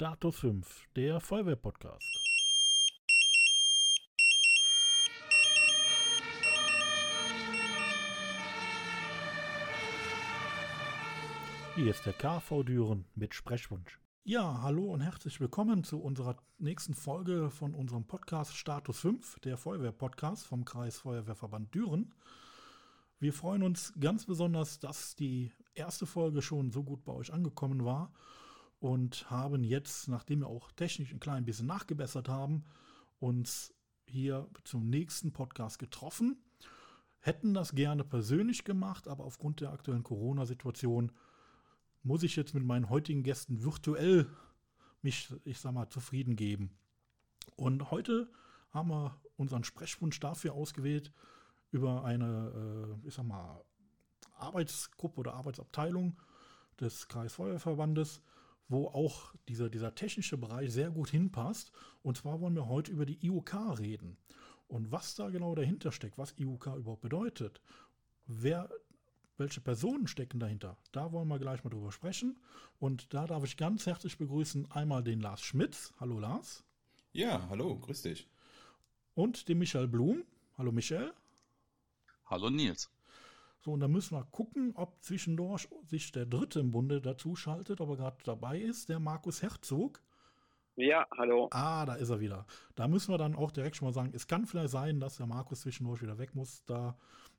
Status 5, der Feuerwehr-Podcast. Hier ist der KV Düren mit Sprechwunsch. Ja, hallo und herzlich willkommen zu unserer nächsten Folge von unserem Podcast Status 5, der Feuerwehr-Podcast vom Kreis Feuerwehrverband Düren. Wir freuen uns ganz besonders, dass die erste Folge schon so gut bei euch angekommen war und haben jetzt, nachdem wir auch technisch ein klein bisschen nachgebessert haben, uns hier zum nächsten Podcast getroffen. Hätten das gerne persönlich gemacht, aber aufgrund der aktuellen Corona-Situation muss ich jetzt mit meinen heutigen Gästen virtuell mich, ich sag mal, zufrieden geben. Und heute haben wir unseren Sprechwunsch dafür ausgewählt, über eine, äh, ich sag mal, Arbeitsgruppe oder Arbeitsabteilung des Kreisfeuerverbandes, wo auch dieser, dieser technische Bereich sehr gut hinpasst. Und zwar wollen wir heute über die IUK reden. Und was da genau dahinter steckt, was IUK überhaupt bedeutet, wer, welche Personen stecken dahinter, da wollen wir gleich mal drüber sprechen. Und da darf ich ganz herzlich begrüßen einmal den Lars Schmitz. Hallo Lars. Ja, hallo, grüß dich. Und den Michael Blum. Hallo Michael. Hallo Nils. So, und da müssen wir gucken, ob zwischendurch sich der Dritte im Bunde dazu schaltet, ob er gerade dabei ist, der Markus Herzog. Ja, hallo. Ah, da ist er wieder. Da müssen wir dann auch direkt schon mal sagen, es kann vielleicht sein, dass der Markus zwischendurch wieder weg muss. Da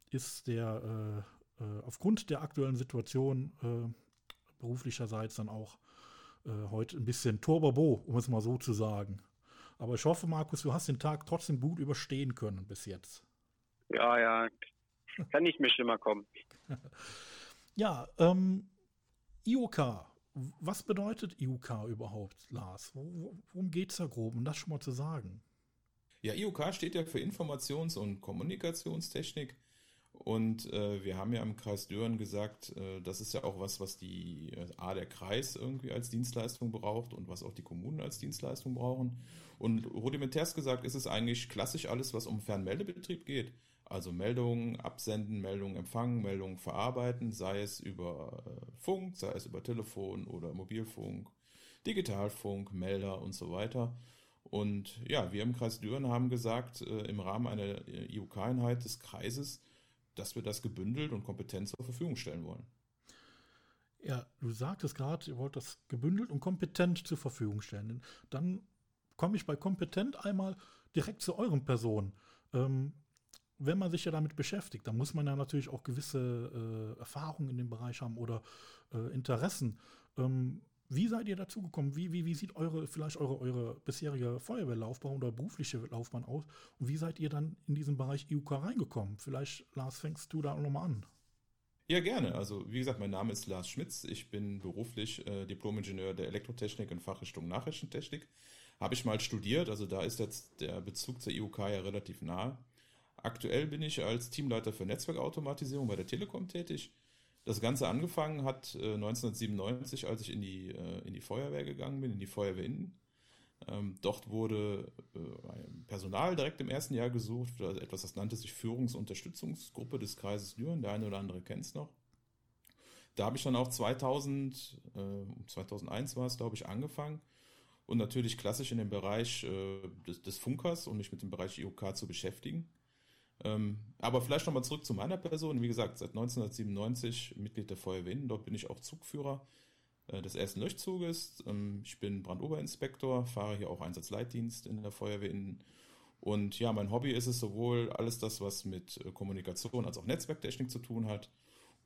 ist der äh, äh, aufgrund der aktuellen Situation äh, beruflicherseits dann auch äh, heute ein bisschen Turbo, um es mal so zu sagen. Aber ich hoffe, Markus, du hast den Tag trotzdem gut überstehen können bis jetzt. Ja, ja, kann nicht mehr schlimmer kommen. ja, ähm, IOK. Was bedeutet IUK überhaupt, Lars? Worum geht es da grob, um das schon mal zu sagen? Ja, IUK steht ja für Informations- und Kommunikationstechnik. Und äh, wir haben ja im Kreis Düren gesagt, äh, das ist ja auch was, was die äh, A, der Kreis irgendwie als Dienstleistung braucht und was auch die Kommunen als Dienstleistung brauchen. Und rudimentärst gesagt ist es eigentlich klassisch alles, was um Fernmeldebetrieb geht. Also Meldungen absenden, Meldungen empfangen, Meldungen verarbeiten, sei es über äh, Funk, sei es über Telefon oder Mobilfunk, Digitalfunk, Melder und so weiter. Und ja, wir im Kreis Düren haben gesagt, äh, im Rahmen einer IUK-Einheit des Kreises, dass wir das gebündelt und kompetent zur Verfügung stellen wollen. Ja, du sagtest gerade, ihr wollt das gebündelt und kompetent zur Verfügung stellen. Dann komme ich bei kompetent einmal direkt zu euren Personen. Ähm, wenn man sich ja damit beschäftigt, dann muss man ja natürlich auch gewisse äh, Erfahrungen in dem Bereich haben oder äh, Interessen. Ähm, wie seid ihr dazu gekommen? Wie, wie, wie sieht eure, vielleicht eure, eure bisherige Feuerwehrlaufbahn oder berufliche Laufbahn aus? Und wie seid ihr dann in diesen Bereich IUK reingekommen? Vielleicht, Lars, fängst du da nochmal an. Ja, gerne. Also, wie gesagt, mein Name ist Lars Schmitz. Ich bin beruflich äh, Diplom-Ingenieur der Elektrotechnik in Fachrichtung Nachrichtentechnik. Habe ich mal studiert, also da ist jetzt der Bezug zur IUK ja relativ nahe. Aktuell bin ich als Teamleiter für Netzwerkautomatisierung bei der Telekom tätig. Das Ganze angefangen hat äh, 1997, als ich in die, äh, in die Feuerwehr gegangen bin, in die Feuerwehr innen. Ähm, dort wurde äh, Personal direkt im ersten Jahr gesucht etwas, das nannte sich Führungsunterstützungsgruppe des Kreises Düren. Der eine oder andere kennt es noch. Da habe ich dann auch 2000, äh, 2001 war es, glaube ich, angefangen und natürlich klassisch in dem Bereich äh, des, des Funkers, um mich mit dem Bereich IOK zu beschäftigen. Ähm, aber vielleicht nochmal zurück zu meiner Person. Wie gesagt, seit 1997 Mitglied der Feuerwehr Innen. Dort bin ich auch Zugführer äh, des ersten Löschzuges. Ähm, ich bin Brandoberinspektor, fahre hier auch Einsatzleitdienst in der Feuerwehr Innen. Und ja, mein Hobby ist es sowohl alles das, was mit äh, Kommunikation als auch Netzwerktechnik zu tun hat.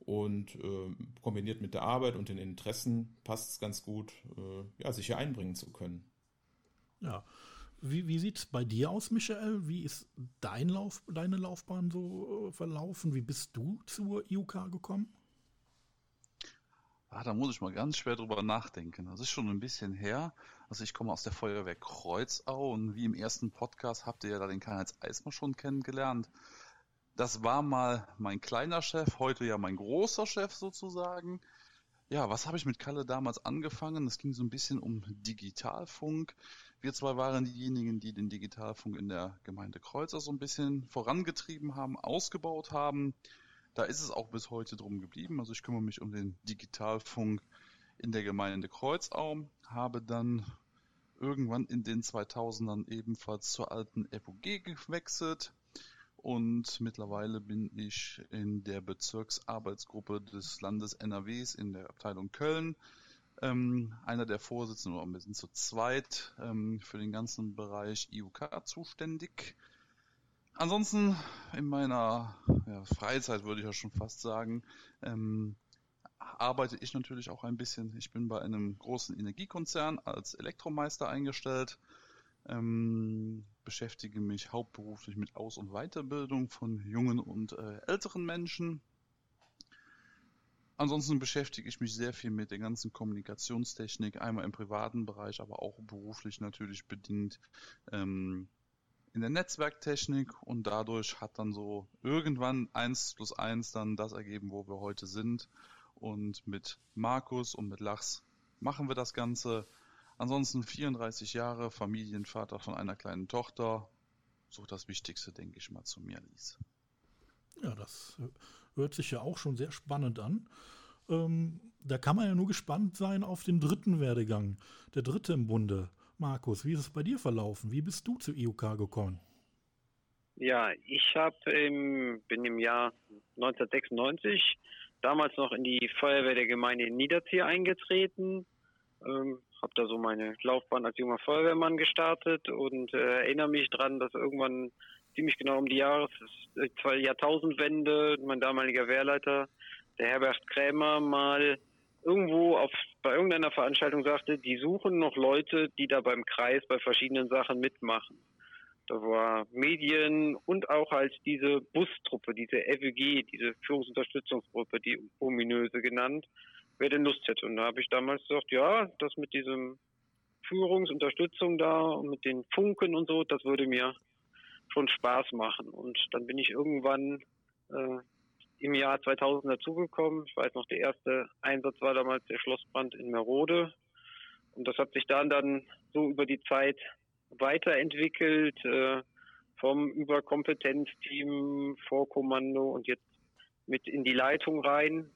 Und äh, kombiniert mit der Arbeit und den Interessen passt es ganz gut, äh, ja, sich hier einbringen zu können. Ja, wie, wie sieht es bei dir aus, Michael? Wie ist dein Lauf, deine Laufbahn so äh, verlaufen? Wie bist du zur IUK gekommen? Ah, da muss ich mal ganz schwer drüber nachdenken. Das ist schon ein bisschen her. Also ich komme aus der Feuerwehr Kreuzau und wie im ersten Podcast habt ihr ja da den Karl-Heinz Eismer schon kennengelernt. Das war mal mein kleiner Chef, heute ja mein großer Chef sozusagen. Ja, was habe ich mit Kalle damals angefangen? Es ging so ein bisschen um Digitalfunk. Wir zwei waren diejenigen, die den Digitalfunk in der Gemeinde Kreuzer so ein bisschen vorangetrieben haben, ausgebaut haben. Da ist es auch bis heute drum geblieben. Also ich kümmere mich um den Digitalfunk in der Gemeinde Kreuzau, habe dann irgendwann in den 2000ern ebenfalls zur alten FUG gewechselt und mittlerweile bin ich in der Bezirksarbeitsgruppe des Landes NRWs in der Abteilung Köln. Ähm, einer der Vorsitzenden, oder wir sind zu zweit ähm, für den ganzen Bereich IUK zuständig. Ansonsten in meiner ja, Freizeit würde ich ja schon fast sagen, ähm, arbeite ich natürlich auch ein bisschen. Ich bin bei einem großen Energiekonzern als Elektromeister eingestellt ähm, beschäftige mich hauptberuflich mit Aus- und Weiterbildung von jungen und äh, älteren Menschen. Ansonsten beschäftige ich mich sehr viel mit der ganzen Kommunikationstechnik, einmal im privaten Bereich, aber auch beruflich natürlich bedingt ähm, in der Netzwerktechnik und dadurch hat dann so irgendwann eins plus eins dann das ergeben, wo wir heute sind. Und mit Markus und mit Lachs machen wir das Ganze. Ansonsten 34 Jahre, Familienvater von einer kleinen Tochter. So das Wichtigste, denke ich mal, zu mir ließ. Ja, das hört sich ja auch schon sehr spannend an. Ähm, da kann man ja nur gespannt sein auf den dritten Werdegang, der dritte im Bunde. Markus, wie ist es bei dir verlaufen? Wie bist du zu IUK gekommen? Ja, ich hab im, bin im Jahr 1996 damals noch in die Feuerwehr der Gemeinde Niederzier eingetreten. Ähm, habe da so meine Laufbahn als junger Feuerwehrmann gestartet und äh, erinnere mich dran, dass irgendwann ziemlich genau um die Jahres Jahrtausendwende mein damaliger Wehrleiter, der Herbert Krämer, mal irgendwo auf bei irgendeiner Veranstaltung sagte, die suchen noch Leute, die da beim Kreis bei verschiedenen Sachen mitmachen. Da war Medien und auch als diese Bustruppe, diese FEG, diese Führungsunterstützungsgruppe, die ominöse genannt, wer denn Lust hätte. Und da habe ich damals gesagt, ja, das mit diesem Führungsunterstützung da und mit den Funken und so, das würde mir schon Spaß machen. Und dann bin ich irgendwann äh, im Jahr 2000 dazugekommen. Ich weiß noch, der erste Einsatz war damals der Schlossbrand in Merode. Und das hat sich dann dann so über die Zeit weiterentwickelt, äh, vom Überkompetenzteam, Vorkommando und jetzt mit in die Leitung rein.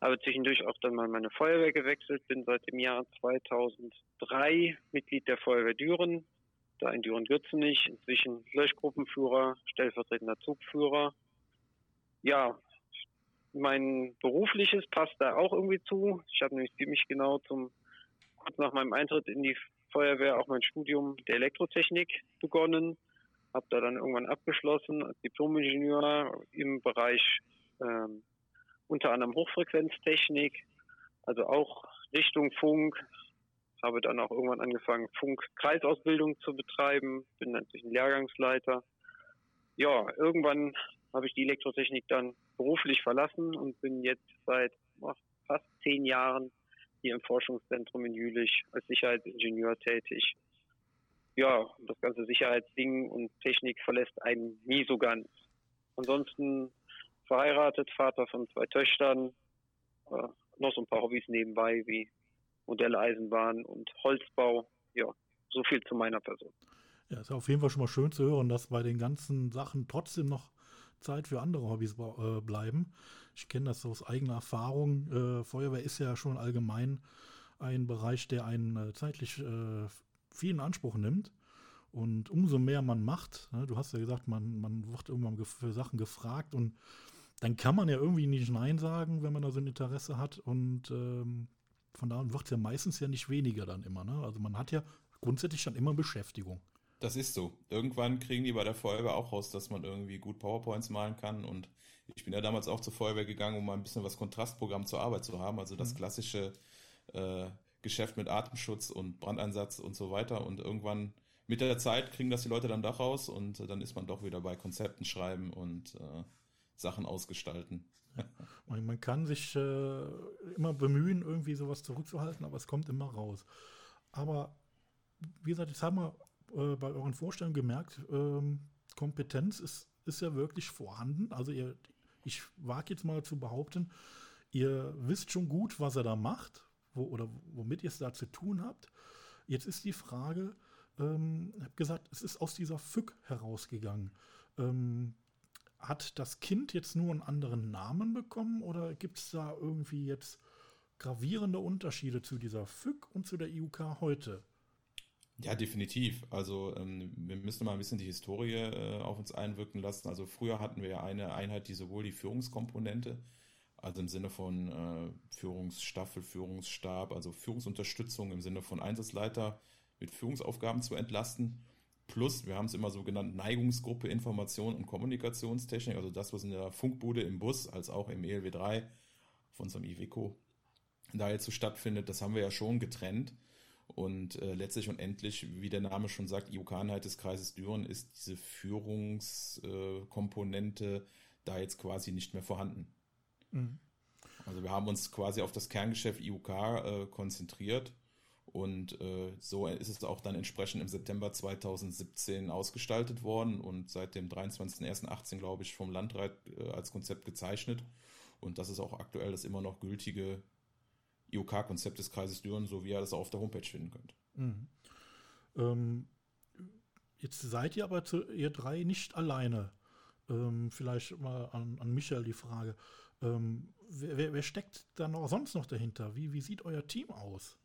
Habe zwischendurch auch dann mal meine Feuerwehr gewechselt, bin seit dem Jahr 2003 Mitglied der Feuerwehr Düren, da in Düren-Gürzenich, inzwischen Löschgruppenführer, stellvertretender Zugführer. Ja, mein berufliches passt da auch irgendwie zu. Ich habe nämlich ziemlich genau zum kurz nach meinem Eintritt in die Feuerwehr auch mein Studium der Elektrotechnik begonnen, habe da dann irgendwann abgeschlossen als Diplomingenieur im Bereich ähm, unter anderem Hochfrequenztechnik, also auch Richtung Funk. Habe dann auch irgendwann angefangen, Funk-Kreisausbildung zu betreiben, bin dann ein Lehrgangsleiter. Ja, irgendwann habe ich die Elektrotechnik dann beruflich verlassen und bin jetzt seit ach, fast zehn Jahren hier im Forschungszentrum in Jülich als Sicherheitsingenieur tätig. Ja, das ganze Sicherheitsding und Technik verlässt einen nie so ganz. Ansonsten verheiratet, Vater von zwei Töchtern, äh, noch so ein paar Hobbys nebenbei wie Modelle Eisenbahn und Holzbau. Ja, so viel zu meiner Person. Ja, ist auf jeden Fall schon mal schön zu hören, dass bei den ganzen Sachen trotzdem noch Zeit für andere Hobbys äh, bleiben. Ich kenne das aus eigener Erfahrung. Äh, Feuerwehr ist ja schon allgemein ein Bereich, der einen äh, zeitlich äh, viel in Anspruch nimmt. Und umso mehr man macht, ne, du hast ja gesagt, man, man wird irgendwann für Sachen gefragt und dann kann man ja irgendwie nicht Nein sagen, wenn man da so ein Interesse hat. Und ähm, von da an wird es ja meistens ja nicht weniger dann immer. Ne? Also man hat ja grundsätzlich dann immer Beschäftigung. Das ist so. Irgendwann kriegen die bei der Feuerwehr auch raus, dass man irgendwie gut PowerPoints malen kann. Und ich bin ja damals auch zur Feuerwehr gegangen, um mal ein bisschen was Kontrastprogramm zur Arbeit zu haben. Also das mhm. klassische äh, Geschäft mit Atemschutz und Brandeinsatz und so weiter. Und irgendwann mit der Zeit kriegen das die Leute dann doch raus und dann ist man doch wieder bei Konzepten schreiben und äh, Sachen ausgestalten. Man, man kann sich äh, immer bemühen, irgendwie sowas zurückzuhalten, aber es kommt immer raus. Aber wie gesagt, jetzt haben wir äh, bei euren Vorstellungen gemerkt, ähm, Kompetenz ist, ist ja wirklich vorhanden. Also ihr, ich wage jetzt mal zu behaupten, ihr wisst schon gut, was er da macht wo, oder womit ihr es da zu tun habt. Jetzt ist die Frage, ähm, ich habe gesagt, es ist aus dieser FÜG herausgegangen. Ähm, hat das Kind jetzt nur einen anderen Namen bekommen oder gibt es da irgendwie jetzt gravierende Unterschiede zu dieser FÜG und zu der IUK heute? Ja, definitiv. Also ähm, wir müssen mal ein bisschen die Historie äh, auf uns einwirken lassen. Also früher hatten wir ja eine Einheit, die sowohl die Führungskomponente, also im Sinne von äh, Führungsstaffel, Führungsstab, also Führungsunterstützung im Sinne von Einsatzleiter mit Führungsaufgaben zu entlasten. Plus, wir haben es immer so genannt, Neigungsgruppe Information und Kommunikationstechnik, also das, was in der Funkbude im Bus als auch im ELW 3 auf unserem Iveco da jetzt so stattfindet, das haben wir ja schon getrennt. Und äh, letztlich und endlich, wie der Name schon sagt, IUK-Einheit des Kreises Düren ist diese Führungskomponente äh, da jetzt quasi nicht mehr vorhanden. Mhm. Also wir haben uns quasi auf das Kerngeschäft IUK äh, konzentriert und äh, so ist es auch dann entsprechend im September 2017 ausgestaltet worden und seit dem 23.01.18, glaube ich, vom Landrat äh, als Konzept gezeichnet. Und das ist auch aktuell das immer noch gültige IOK-Konzept des Kreises Düren, so wie ihr das auch auf der Homepage finden könnt. Mhm. Ähm, jetzt seid ihr aber zu, ihr drei nicht alleine. Ähm, vielleicht mal an, an Michael die Frage. Ähm, wer, wer, steckt da noch sonst noch dahinter? Wie, wie sieht euer Team aus?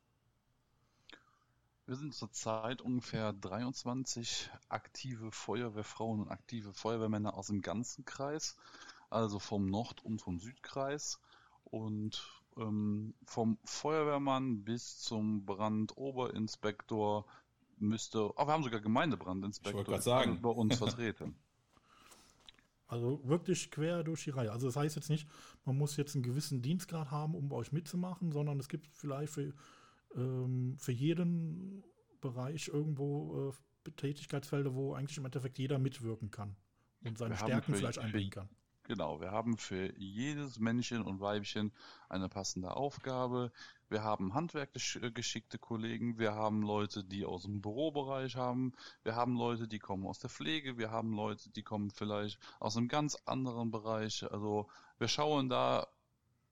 Wir sind zurzeit ungefähr 23 aktive Feuerwehrfrauen und aktive Feuerwehrmänner aus dem ganzen Kreis, also vom Nord- und vom Südkreis. Und ähm, vom Feuerwehrmann bis zum Brandoberinspektor müsste, oh, wir haben sogar Gemeindebrandinspektor sagen. bei uns vertreten. Also wirklich quer durch die Reihe. Also das heißt jetzt nicht, man muss jetzt einen gewissen Dienstgrad haben, um bei euch mitzumachen, sondern es gibt vielleicht für, ähm, für jeden Bereich irgendwo äh, Tätigkeitsfelder, wo eigentlich im Endeffekt jeder mitwirken kann und seine Stärken vielleicht einbringen kann. Genau, wir haben für jedes Männchen und Weibchen eine passende Aufgabe. Wir haben handwerklich geschickte Kollegen, wir haben Leute, die aus dem Bürobereich haben, wir haben Leute, die kommen aus der Pflege, wir haben Leute, die kommen vielleicht aus einem ganz anderen Bereich. Also wir schauen da,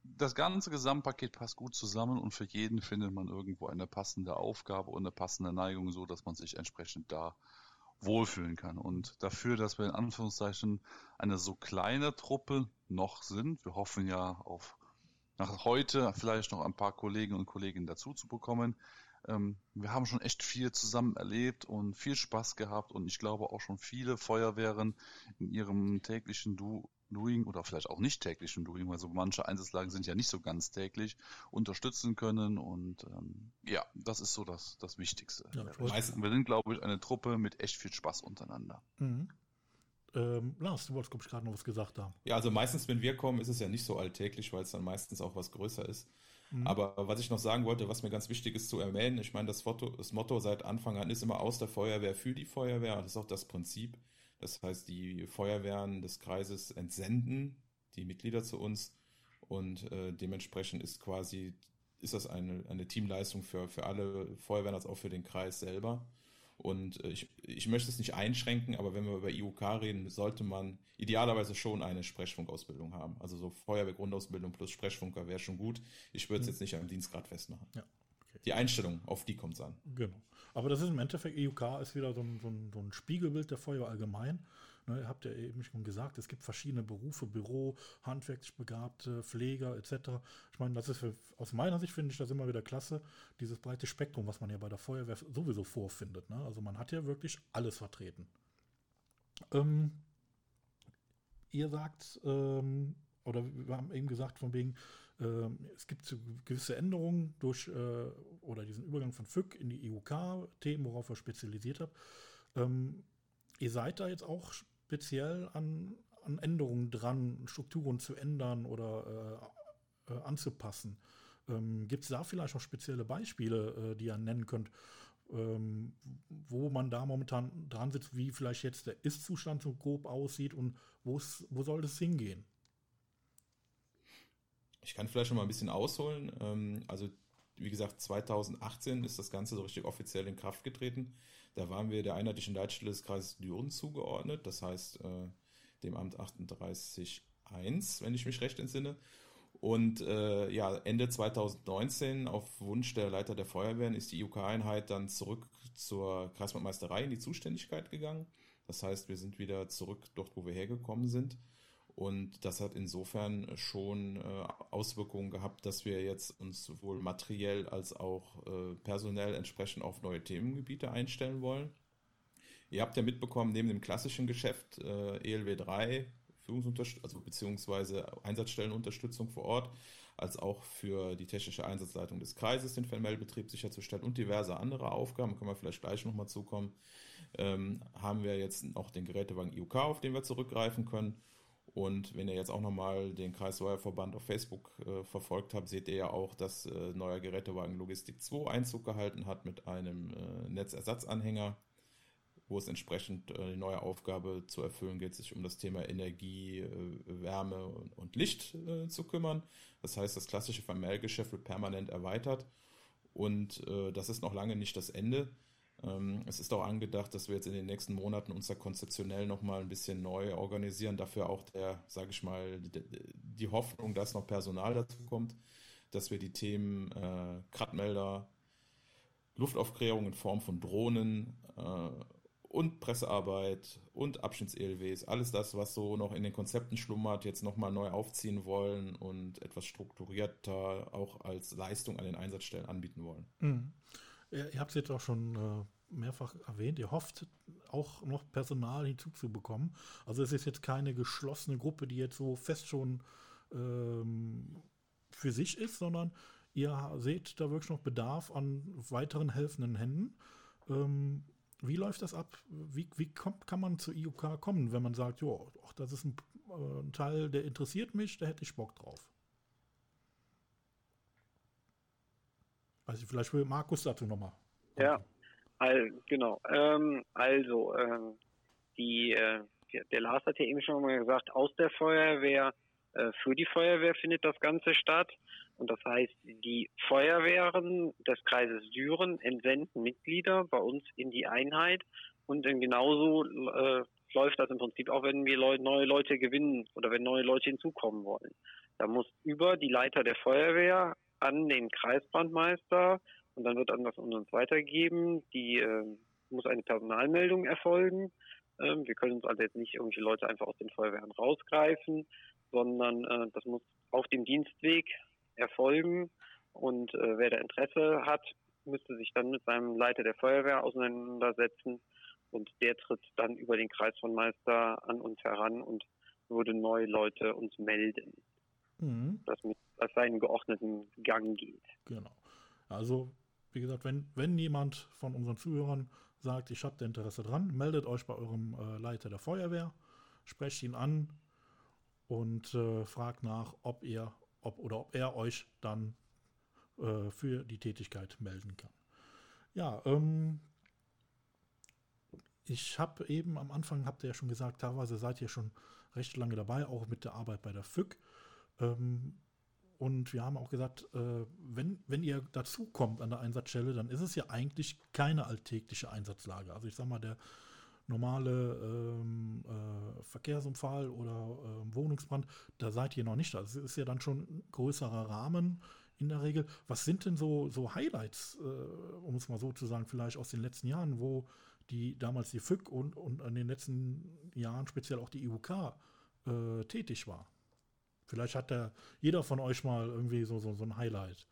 das ganze Gesamtpaket passt gut zusammen und für jeden findet man irgendwo eine passende Aufgabe und eine passende Neigung, so dass man sich entsprechend da wohlfühlen kann. Und dafür, dass wir in Anführungszeichen eine so kleine Truppe noch sind, wir hoffen ja auf nach heute vielleicht noch ein paar Kollegen und Kolleginnen dazu zu bekommen. Ähm, wir haben schon echt viel zusammen erlebt und viel Spaß gehabt und ich glaube auch schon viele Feuerwehren in ihrem täglichen du Doing oder vielleicht auch nicht täglichen Doing, weil so manche Einsatzlagen sind ja nicht so ganz täglich, unterstützen können und ähm, ja, das ist so das, das Wichtigste. Ja, wir sind, glaube ich, eine Truppe mit echt viel Spaß untereinander. Mhm. Ähm, Lars, du wolltest, glaube ich, gerade noch was gesagt haben. Ja, also meistens, wenn wir kommen, ist es ja nicht so alltäglich, weil es dann meistens auch was größer ist. Mhm. Aber was ich noch sagen wollte, was mir ganz wichtig ist zu erwähnen, ich meine, das, Motto, das Motto seit Anfang an ist immer aus der Feuerwehr für die Feuerwehr. Das ist auch das Prinzip. Das heißt, die Feuerwehren des Kreises entsenden die Mitglieder zu uns und äh, dementsprechend ist quasi ist das eine, eine Teamleistung für, für alle Feuerwehren als auch für den Kreis selber. Und äh, ich, ich möchte es nicht einschränken, aber wenn wir über IUK reden, sollte man idealerweise schon eine Sprechfunkausbildung haben. Also so Feuerwehrgrundausbildung plus Sprechfunker wäre schon gut. Ich würde es mhm. jetzt nicht am Dienstgrad festmachen. Ja, Die Einstellung, auf die kommt es an. Genau. Aber das ist im Endeffekt, IUK ist wieder so ein, so ein, so ein Spiegelbild der Feuerwehr allgemein. Ne, ihr habt ja eben schon gesagt, es gibt verschiedene Berufe, Büro, handwerklich begabte, Pfleger etc. Ich meine, das ist für, aus meiner Sicht finde ich das immer wieder klasse, dieses breite Spektrum, was man ja bei der Feuerwehr sowieso vorfindet. Ne? Also man hat ja wirklich alles vertreten. Ähm, ihr sagt, ähm, oder wir haben eben gesagt, von wegen, es gibt gewisse Änderungen durch äh, oder diesen Übergang von FÜG in die EUK-Themen, worauf ihr spezialisiert habt. Ähm, ihr seid da jetzt auch speziell an, an Änderungen dran, Strukturen zu ändern oder äh, äh, anzupassen. Ähm, Gibt es da vielleicht noch spezielle Beispiele, äh, die ihr nennen könnt, ähm, wo man da momentan dran sitzt, wie vielleicht jetzt der Ist-Zustand so grob aussieht und wo soll das hingehen? Ich kann vielleicht schon mal ein bisschen ausholen. Ähm, also wie gesagt, 2018 ist das Ganze so richtig offiziell in Kraft getreten. Da waren wir der einheitlichen Leitstelle des Kreises Düren zugeordnet, das heißt äh, dem Amt 38.1, wenn ich mich recht entsinne. Und äh, ja, Ende 2019 auf Wunsch der Leiter der Feuerwehren ist die IUK-Einheit dann zurück zur Kreismeisterei in die Zuständigkeit gegangen. Das heißt, wir sind wieder zurück dort, wo wir hergekommen sind. Und das hat insofern schon äh, Auswirkungen gehabt, dass wir jetzt uns sowohl materiell als auch äh, personell entsprechend auf neue Themengebiete einstellen wollen. Ihr habt ja mitbekommen, neben dem klassischen Geschäft äh, ELW 3, Führungsunterstützung, also beziehungsweise Einsatzstellenunterstützung vor Ort, als auch für die technische Einsatzleitung des Kreises den Vermeldbetrieb sicherzustellen und diverse andere Aufgaben, können wir vielleicht gleich nochmal zukommen, ähm, haben wir jetzt noch den Gerätewagen IUK, auf den wir zurückgreifen können. Und wenn ihr jetzt auch nochmal den Kreissteuerverband auf Facebook äh, verfolgt habt, seht ihr ja auch, dass äh, neuer Gerätewagen Logistik 2 Einzug gehalten hat mit einem äh, Netzersatzanhänger wo es entsprechend äh, die neue Aufgabe zu erfüllen geht, sich um das Thema Energie, äh, Wärme und, Licht äh, zu kümmern. Das heißt, das klassische Vermehrgeschäft wird permanent erweitert und das ist noch lange nicht das Ende. Ähm, es ist auch angedacht, dass wir jetzt in den nächsten Monaten uns da konzeptionell nochmal ein bisschen neu organisieren. Dafür auch der, sage ich mal, die, Hoffnung, dass noch Personal dazu kommt, dass wir die Themen äh, Kratmelder, Luftaufklärung in Form von Drohnen, äh, und Pressearbeit und Abschnitts-ELWs, alles das, was so noch in den Konzepten schlummert, jetzt nochmal neu aufziehen wollen und etwas strukturierter auch als Leistung an den Einsatzstellen anbieten wollen. Mhm. Ihr habt es jetzt auch schon äh, mehrfach erwähnt, ihr hofft auch noch Personal hinzuzubekommen. Also es ist jetzt keine geschlossene Gruppe, die jetzt so fest schon ähm, für sich ist, sondern ihr seht da wirklich noch Bedarf an weiteren helfenden Händen. Ähm, wie läuft das ab? Wie, wie kommt, kann man zu IUK kommen, wenn man sagt, ja, das ist ein, äh, ein, Teil, der interessiert mich, da hätte ich Bock drauf? Also vielleicht will Markus dazu nochmal. Ja, all, genau. Ähm, also, ähm, die, äh, der Lars hat ja eben schon mal gesagt, aus der Feuerwehr äh, für die Feuerwehr findet das Ganze statt. Und das heißt, die Feuerwehren des Kreises Düren entsenden Mitglieder bei uns in die Einheit und genauso äh, läuft das im Prinzip auch, wenn wir Leu neue Leute gewinnen oder wenn neue Leute hinzukommen wollen. Da muss über die Leiter der Feuerwehr an den Kreisbrandmeister und dann wird dann das uns weitergeben. Die äh, muss eine Personalmeldung erfolgen. Ähm, wir können uns also jetzt nicht irgendwelche Leute einfach aus den Feuerwehren rausgreifen, sondern äh, das muss auf dem Dienstweg erfolgen. Und äh, wer da Interesse hat, müsste sich dann mit seinem Leiter der Feuerwehr auseinandersetzen. Und der tritt dann über den Kreisvermeister an uns heran und würde neue Leute uns melden. Mhm. Dass mit seinen geordneten Gang geht. Genau. Also, wie gesagt, wenn, wenn jemand von unseren Zuhörern sagt, ich habe da Interesse dran, meldet euch bei eurem äh, Leiter der Feuerwehr, sprecht ihn an und äh, fragt nach, ob ihr ob oder ob er euch dann äh, für die Tätigkeit melden kann. Ja, ähm, ich habe eben am Anfang, habt ihr ja schon gesagt, teilweise seid ihr schon recht lange dabei, auch mit der Arbeit bei der FÜG. Ähm, und wir haben auch gesagt, äh, wenn, wenn ihr dazukommt an der Einsatzstelle, dann ist es ja eigentlich keine alltägliche Einsatzlage. Also ich sag mal, der normale ähm, äh, Verkehrsunfall oder äh, Wohnungsbrand, da seid ihr noch nicht. Das ist ja dann schon ein größerer Rahmen in der Regel. Was sind denn so, so Highlights, äh, um es mal so zu sagen, vielleicht aus den letzten Jahren, wo die damals die FÜG und, und in den letzten Jahren speziell auch die IUK äh, tätig war? Vielleicht hat da jeder von euch mal irgendwie so, so, so ein Highlight.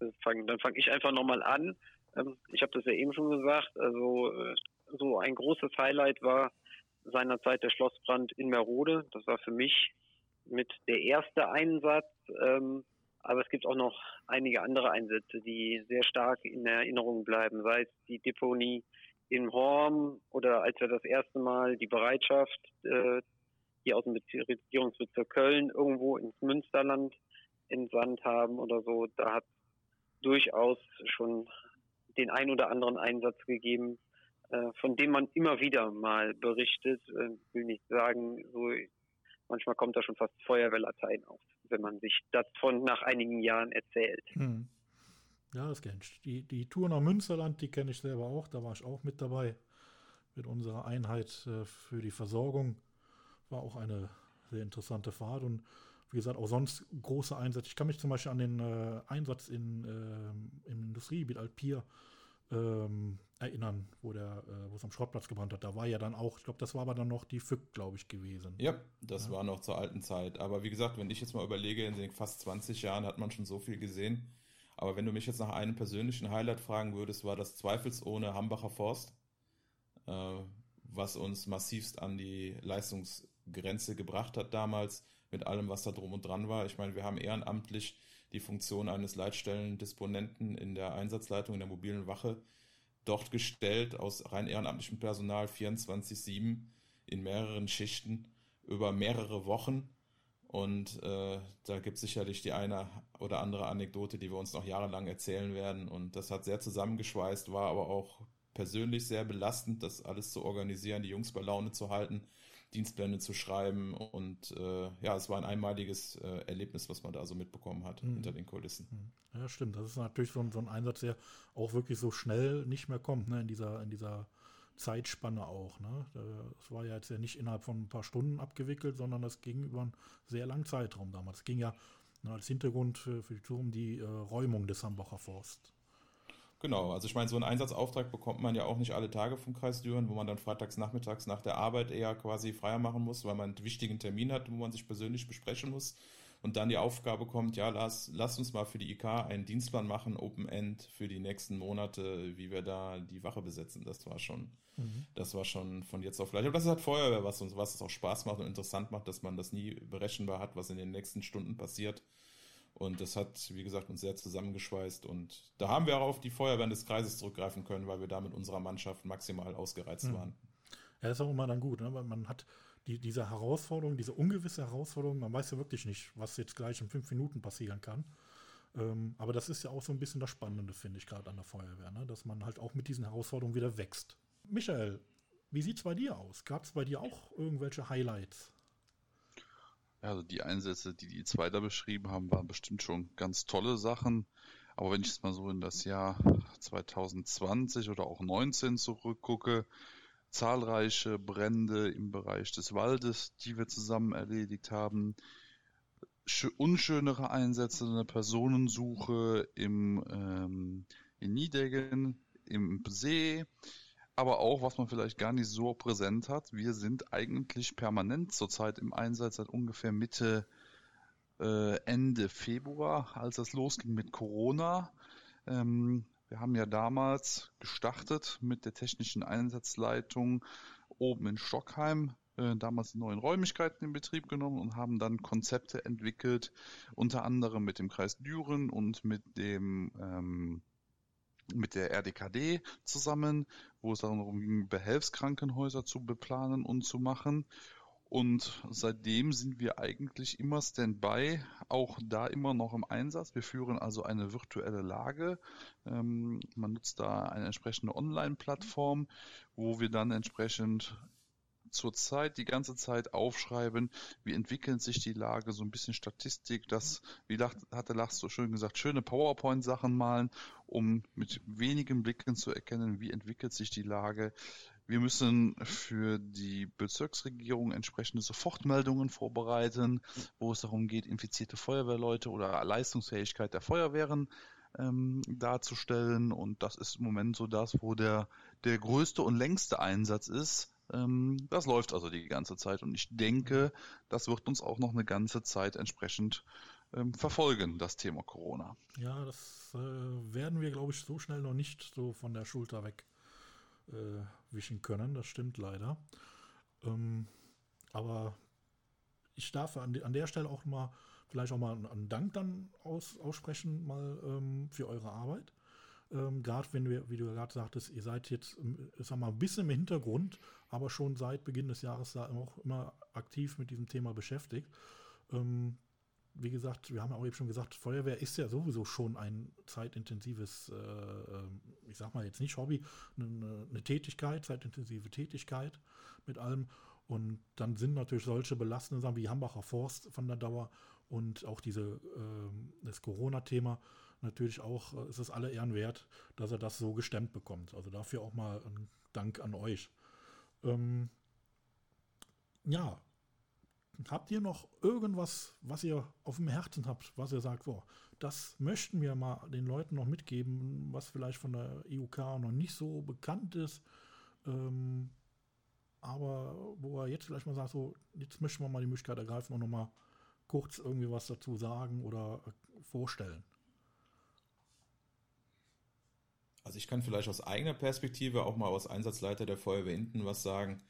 Dann fange fang ich einfach nochmal an. Ähm, ich habe das ja eben schon gesagt, also äh, so ein großes Highlight war seinerzeit der Schlossbrand in Merode. Das war für mich mit der erste Einsatz. Ähm, aber es gibt auch noch einige andere Einsätze, die sehr stark in Erinnerung bleiben, sei es die Deponie in Horm oder als wir das erste Mal die Bereitschaft äh, hier aus dem Regierungsbezirk Köln irgendwo ins Münsterland entsandt haben oder so. Da hat durchaus schon den ein oder anderen Einsatz gegeben, äh, von dem man immer wieder mal berichtet. Äh, will nicht sagen, so manchmal kommt da schon fast Feuerwehrlatein auf, wenn man sich das von nach einigen Jahren erzählt. Hm. Ja, das kenne ich. Die, die Tour nach Münsterland, die kenne ich selber auch. Da war ich auch mit dabei mit unserer Einheit äh, für die Versorgung. War auch eine sehr interessante Fahrt und wie gesagt, auch sonst große Einsätze. Ich kann mich zum Beispiel an den äh, Einsatz in, äh, im Industriegebiet Alpier ähm, erinnern, wo der, äh, wo es am Schrottplatz gebrannt hat. Da war ja dann auch, ich glaube, das war aber dann noch die FÜK, glaube ich, gewesen. Ja, das ja. war noch zur alten Zeit. Aber wie gesagt, wenn ich jetzt mal überlege, in den fast 20 Jahren hat man schon so viel gesehen. Aber wenn du mich jetzt nach einem persönlichen Highlight fragen würdest, war das zweifelsohne Hambacher Forst, äh, was uns massivst an die Leistungsgrenze gebracht hat damals, mit allem, was da drum und dran war. Ich meine, wir haben ehrenamtlich die Funktion eines Leitstellendisponenten in der Einsatzleitung in der mobilen Wache dort gestellt, aus rein ehrenamtlichem Personal 24-7 in mehreren Schichten über mehrere Wochen. Und äh, da gibt es sicherlich die eine oder andere Anekdote, die wir uns noch jahrelang erzählen werden. Und das hat sehr zusammengeschweißt, war aber auch persönlich sehr belastend, das alles zu organisieren, die Jungs bei Laune zu halten Dienstpläne zu schreiben. Und äh, ja, es war ein einmaliges äh, Erlebnis, was man da so mitbekommen hat mhm. hinter den Kulissen. Mhm. Ja, stimmt. Das ist natürlich so ein, so ein, Einsatz, der auch wirklich so schnell nicht mehr kommt, ne, in dieser, in dieser Zeitspanne auch. Ne? Das war ja jetzt ja nicht innerhalb von ein paar Stunden abgewickelt, sondern das ging über einen sehr langen Zeitraum damals. Es ging ja ne, als Hintergrund für, für die Tour um die äh, Räumung des Hambacher Forst. Genau, also ich meine, so einen Einsatzauftrag bekommt man ja auch nicht alle Tage vom Kreis Düren, wo man dann freitags nachmittags nach der Arbeit eher quasi freier machen muss, weil man einen wichtigen Termin hat, wo man sich persönlich besprechen muss. Und dann die Aufgabe kommt, ja, lass, lass uns mal für die IK einen Dienstplan machen, Open End für die nächsten Monate, wie wir da die Wache besetzen. Das war schon, mhm. das war schon von jetzt auf gleich. Aber das ist halt Feuerwehr, was uns, was es auch Spaß macht und interessant macht, dass man das nie berechenbar hat, was in den nächsten Stunden passiert. Und das hat, wie gesagt, uns sehr zusammengeschweißt. Und da haben wir auch auf die Feuerwehren des Kreises zurückgreifen können, weil wir da mit unserer Mannschaft maximal ausgereizt mhm. waren. Ja, das ist auch immer dann gut, ne? weil man hat die, diese Herausforderung, diese ungewisse Herausforderung, man weiß ja wirklich nicht, was jetzt gleich in fünf Minuten passieren kann. Ähm, aber das ist ja auch so ein bisschen das Spannende, finde ich, gerade an der Feuerwehr, ne? dass man halt auch mit diesen Herausforderungen wieder wächst. Michael, wie sieht es bei dir aus? Gab es bei dir auch irgendwelche Highlights? Also die Einsätze, die die zwei da beschrieben haben, waren bestimmt schon ganz tolle Sachen. Aber wenn ich jetzt mal so in das Jahr 2020 oder auch 19 zurückgucke, zahlreiche Brände im Bereich des Waldes, die wir zusammen erledigt haben, unschönere Einsätze, eine Personensuche im, ähm, in Niedegen, im See, aber auch, was man vielleicht gar nicht so präsent hat, wir sind eigentlich permanent zurzeit im Einsatz seit ungefähr Mitte, äh, Ende Februar, als das losging mit Corona. Ähm, wir haben ja damals gestartet mit der technischen Einsatzleitung oben in Stockheim, äh, damals die neuen Räumlichkeiten in Betrieb genommen und haben dann Konzepte entwickelt, unter anderem mit dem Kreis Düren und mit dem ähm, mit der RDKD zusammen, wo es darum ging, Behelfskrankenhäuser zu beplanen und zu machen. Und seitdem sind wir eigentlich immer Standby, auch da immer noch im Einsatz. Wir führen also eine virtuelle Lage. Ähm, man nutzt da eine entsprechende Online-Plattform, wo wir dann entsprechend zurzeit die ganze Zeit aufschreiben, wie entwickelt sich die Lage, so ein bisschen Statistik, das, wie hatte Lachs so schön gesagt, schöne PowerPoint-Sachen malen, um mit wenigen Blicken zu erkennen, wie entwickelt sich die Lage. Wir müssen für die Bezirksregierung entsprechende Sofortmeldungen vorbereiten, wo es darum geht, infizierte Feuerwehrleute oder Leistungsfähigkeit der Feuerwehren ähm, darzustellen. Und das ist im Moment so das, wo der, der größte und längste Einsatz ist. Ähm, das läuft also die ganze Zeit und ich denke, das wird uns auch noch eine ganze Zeit entsprechend ähm, verfolgen, das Thema Corona. Ja, das äh, werden wir, glaube ich, so schnell noch nicht so von der Schulter weg äh, wischen können. Das stimmt leider. Ähm, aber ich darf an, an, der Stelle auch mal vielleicht auch mal einen Dank dann aus, aussprechen, mal ähm, für eure Arbeit. Ähm, gerade wenn wir, wie du gerade sagtest, ihr seid jetzt, ähm, sag mal, ein bisschen im Hintergrund, aber schon seit Beginn des Jahres da auch immer aktiv mit diesem Thema beschäftigt. Ähm, wie gesagt, wir haben ja auch eben schon gesagt, Feuerwehr ist ja sowieso schon ein zeitintensives, äh, ähm, ich sag mal jetzt nicht Hobby, eine, eine, Tätigkeit, zeitintensive Tätigkeit mit allem. Und dann sind natürlich solche belastenden Sachen wie Hambacher Forst von der Dauer und auch diese, äh, das Corona-Thema natürlich auch, äh, ist es alle Ehren wert, dass er das so gestemmt bekommt. Also dafür auch mal ein Dank an euch. Ähm, ja, habt ihr noch irgendwas, was ihr auf dem Herzen habt, was ihr sagt, boah, das möchten wir mal den Leuten noch mitgeben, was vielleicht von der IUK noch nicht so bekannt ist, ähm, aber wo er jetzt vielleicht mal sagt, so, jetzt möchten wir mal die Möglichkeit ergreifen und noch mal kurz irgendwie was dazu sagen oder vorstellen. Also ich kann vielleicht aus eigener Perspektive auch mal als Einsatzleiter der Feuerwehr hinten was sagen.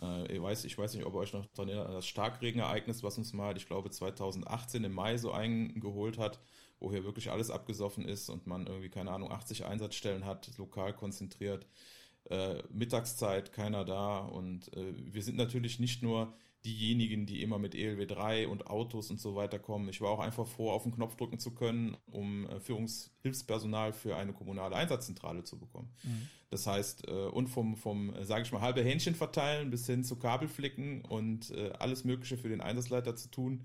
Äh, ich, weiß, ich weiß nicht, ob ihr euch noch daran erinnert, das Starkregenereignis, was uns mal, ich glaube 2018 im Mai so eingeholt hat, wo hier wirklich alles abgesoffen ist und man irgendwie, keine Ahnung, 80 Einsatzstellen hat, lokal konzentriert. Äh, Mittagszeit, keiner da und äh, wir sind natürlich nicht nur diejenigen, die immer mit ELW 3 und Autos und so weiter kommen. Ich war auch einfach froh, auf den Knopf drücken zu können, um äh, Führungshilfspersonal für eine kommunale Einsatzzentrale zu bekommen. Mhm. Das heißt, äh, und vom, vom sage ich mal, halbe Hähnchen verteilen bis hin zu Kabelflicken und äh, alles Mögliche für den Einsatzleiter zu tun,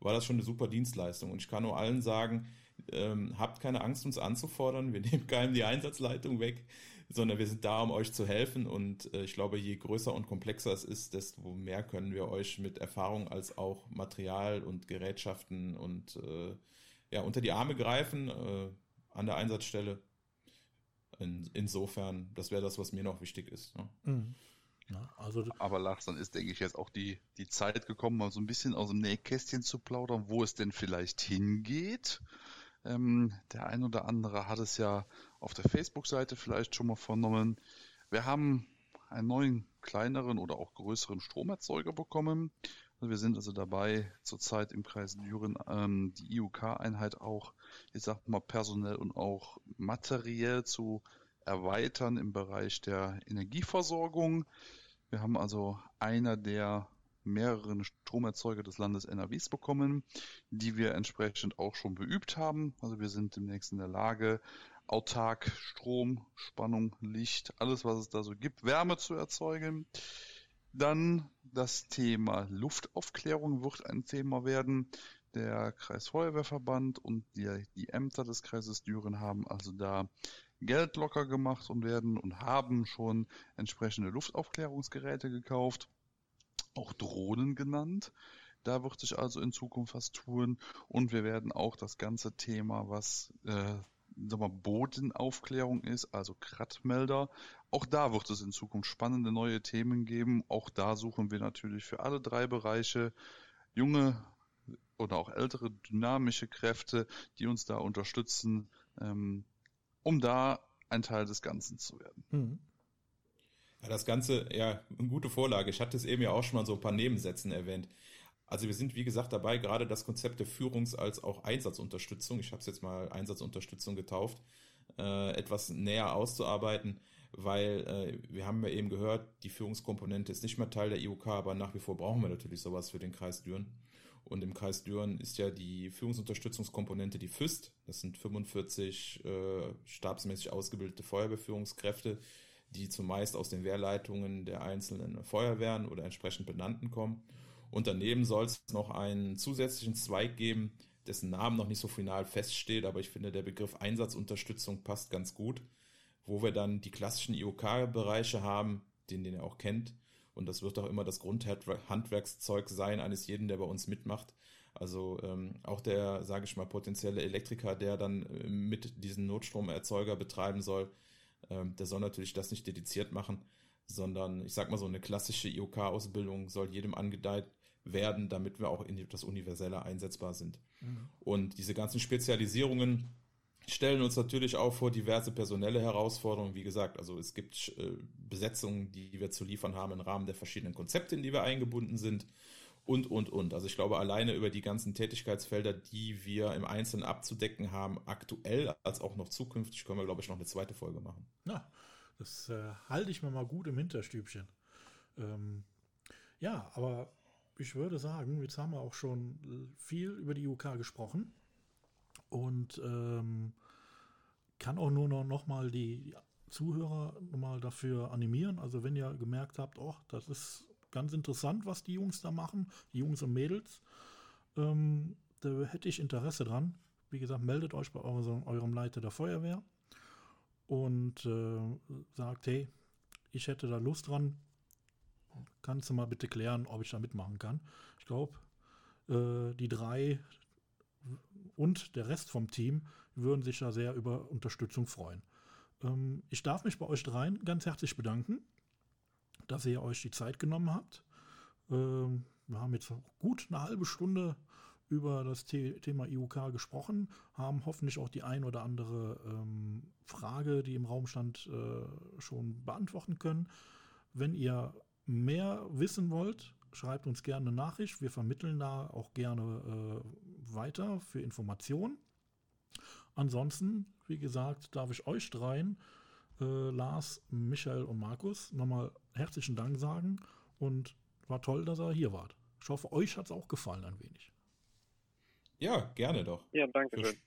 war das schon eine super Dienstleistung. Und ich kann nur allen sagen, ähm, habt keine Angst, uns anzufordern. Wir nehmen keinem die Einsatzleitung weg sondern wir sind da, um euch zu helfen. Und äh, ich glaube, je größer und komplexer es ist, desto mehr können wir euch mit Erfahrung als auch Material und Gerätschaften und äh, ja, unter die Arme greifen äh, an der Einsatzstelle. In, insofern, das wäre das, was mir noch wichtig ist. Ne? Mhm. Ja, also Aber Lars, dann ist, denke ich, jetzt auch die, die Zeit gekommen, mal so ein bisschen aus dem Nähkästchen zu plaudern, wo es denn vielleicht hingeht. Ähm, der ein oder andere hat es ja auf der Facebook-Seite vielleicht schon mal vernommen. Wir haben einen neuen kleineren oder auch größeren Stromerzeuger bekommen. Wir sind also dabei, zurzeit im Kreis Düren ähm, die IUK-Einheit auch, ich sag mal, personell und auch materiell zu erweitern im Bereich der Energieversorgung. Wir haben also einer der mehreren Stromerzeuger des Landes NRWs bekommen, die wir entsprechend auch schon beübt haben. Also wir sind demnächst in der Lage, autark Strom, Spannung, Licht, alles was es da so gibt, Wärme zu erzeugen. Dann das Thema Luftaufklärung wird ein Thema werden. Der Kreisfeuerwehrverband und die, die Ämter des Kreises Düren haben also da Geld locker gemacht und werden und haben schon entsprechende Luftaufklärungsgeräte gekauft auch Drohnen genannt. Da wird sich also in Zukunft was tun und wir werden auch das ganze Thema, was äh, wir, Bodenaufklärung ist, also Krattmelder, auch da wird es in Zukunft spannende neue Themen geben. Auch da suchen wir natürlich für alle drei Bereiche junge oder auch ältere dynamische Kräfte, die uns da unterstützen, ähm, um da ein Teil des Ganzen zu werden. Mhm. Ja, das Ganze, ja, eine gute Vorlage. Ich hatte es eben ja auch schon mal so ein paar Nebensätzen erwähnt. Also wir sind, wie gesagt, dabei, gerade das Konzept der Führungs- als auch Einsatzunterstützung, ich habe es jetzt mal Einsatzunterstützung getauft, äh, etwas näher auszuarbeiten, weil äh, wir haben ja eben gehört, die Führungskomponente ist nicht mehr Teil der IOK, aber nach wie vor brauchen wir natürlich sowas für den Kreis Düren. Und im Kreis Düren ist ja die Führungsunterstützungskomponente die FÜST. Das sind 45 äh, stabsmäßig ausgebildete Feuerwehrführungskräfte, die zumeist aus den Wehrleitungen der einzelnen Feuerwehren oder entsprechend benannten kommen. Und daneben soll es noch einen zusätzlichen Zweig geben, dessen Namen noch nicht so final feststeht, aber ich finde, der Begriff Einsatzunterstützung passt ganz gut, wo wir dann die klassischen IOK-Bereiche haben, den, den ihr auch kennt. Und das wird auch immer das Grundhandwerkszeug sein eines jeden, der bei uns mitmacht. Also ähm, auch der, sage ich mal, potenzielle Elektriker, der dann äh, mit diesen Notstromerzeuger betreiben soll, ähm, der soll natürlich das nicht dediziert machen, sondern ich sag mal so eine klassische IOK-Ausbildung soll jedem angedeiht werden, damit wir auch in das Universelle einsetzbar sind. Mhm. Und diese ganzen Spezialisierungen stellen uns natürlich auch vor diverse personelle Herausforderungen. Wie gesagt, also es gibt äh, Besetzungen, die wir zu liefern haben im Rahmen der verschiedenen Konzepte, in die wir eingebunden sind und, und, und. Also ich glaube, alleine über die ganzen Tätigkeitsfelder, die wir im Einzelnen abzudecken haben, aktuell als auch noch zukünftig, können wir, glaube ich, noch eine zweite Folge machen. Ja, das äh, halte ich mir mal gut im Hinterstübchen. Ähm, ja, aber ich würde sagen, jetzt haben wir auch schon viel über die UK gesprochen und ähm, kann auch nur noch, noch mal die Zuhörer mal dafür animieren. Also wenn ihr gemerkt habt, oh, das ist ganz interessant, was die Jungs da machen, die Jungs und Mädels. Ähm, da hätte ich Interesse dran. Wie gesagt, meldet euch bei eurem, eurem Leiter der Feuerwehr und äh, sagt, hey, ich hätte da Lust dran. kannst du mal bitte klären, ob ich da mitmachen kann. Ich glaube, äh, die drei und der Rest vom Team würden sich da sehr über Unterstützung freuen. Ähm, ich darf mich bei euch dreien ganz herzlich bedanken, dass ihr euch die Zeit genommen habt. Ähm, wir haben jetzt gut eine halbe Stunde über das The Thema IUK gesprochen, haben hoffentlich auch die ein oder andere ähm, Frage, die im Raum stand, äh, schon beantworten können. Wenn ihr mehr wissen wollt, schreibt uns gerne eine Nachricht. Wir vermitteln da auch gerne äh, weiter für Informationen. Ansonsten, wie gesagt, darf ich euch dreien, äh, Lars, Michael und Markus, nochmal herzlichen Dank sagen und war toll, dass ihr hier wart. Ich hoffe, euch hat es auch gefallen ein wenig. Ja, gerne doch. Ja, danke schön.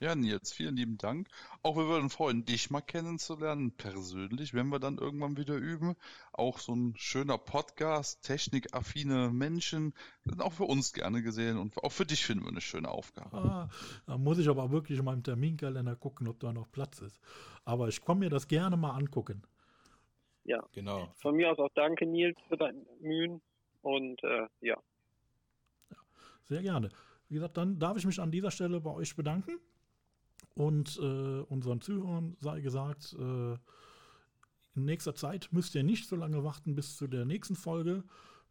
Ja, Nils, vielen lieben Dank. Auch wir würden freuen, dich mal kennenzulernen, persönlich, wenn wir dann irgendwann wieder üben. Auch so ein schöner Podcast, technikaffine Menschen, sind auch für uns gerne gesehen und auch für dich finden wir eine schöne Aufgabe. Ah, da muss ich aber wirklich in meinem Terminkalender gucken, ob da noch Platz ist. Aber ich komme mir das gerne mal angucken. Ja, Genau. von mir aus auch danke, Nils, für deine Mühen. Und äh, ja, Sehr gerne. Wie gesagt, dann darf ich mich an dieser Stelle bei euch bedanken. Und äh, unseren Zuhörern sei gesagt, äh, in nächster Zeit müsst ihr nicht so lange warten bis zu der nächsten Folge.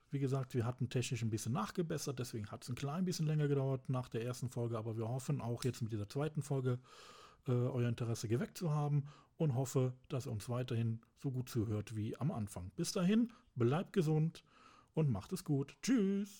Wie gesagt, wir hatten technisch ein bisschen nachgebessert, deswegen hat es ein klein bisschen länger gedauert nach der ersten Folge, aber wir hoffen auch jetzt mit dieser zweiten Folge äh, euer Interesse geweckt zu haben und hoffe, dass ihr uns weiterhin so gut zuhört wie am Anfang. Bis dahin, bleibt gesund und macht es gut. Tschüss.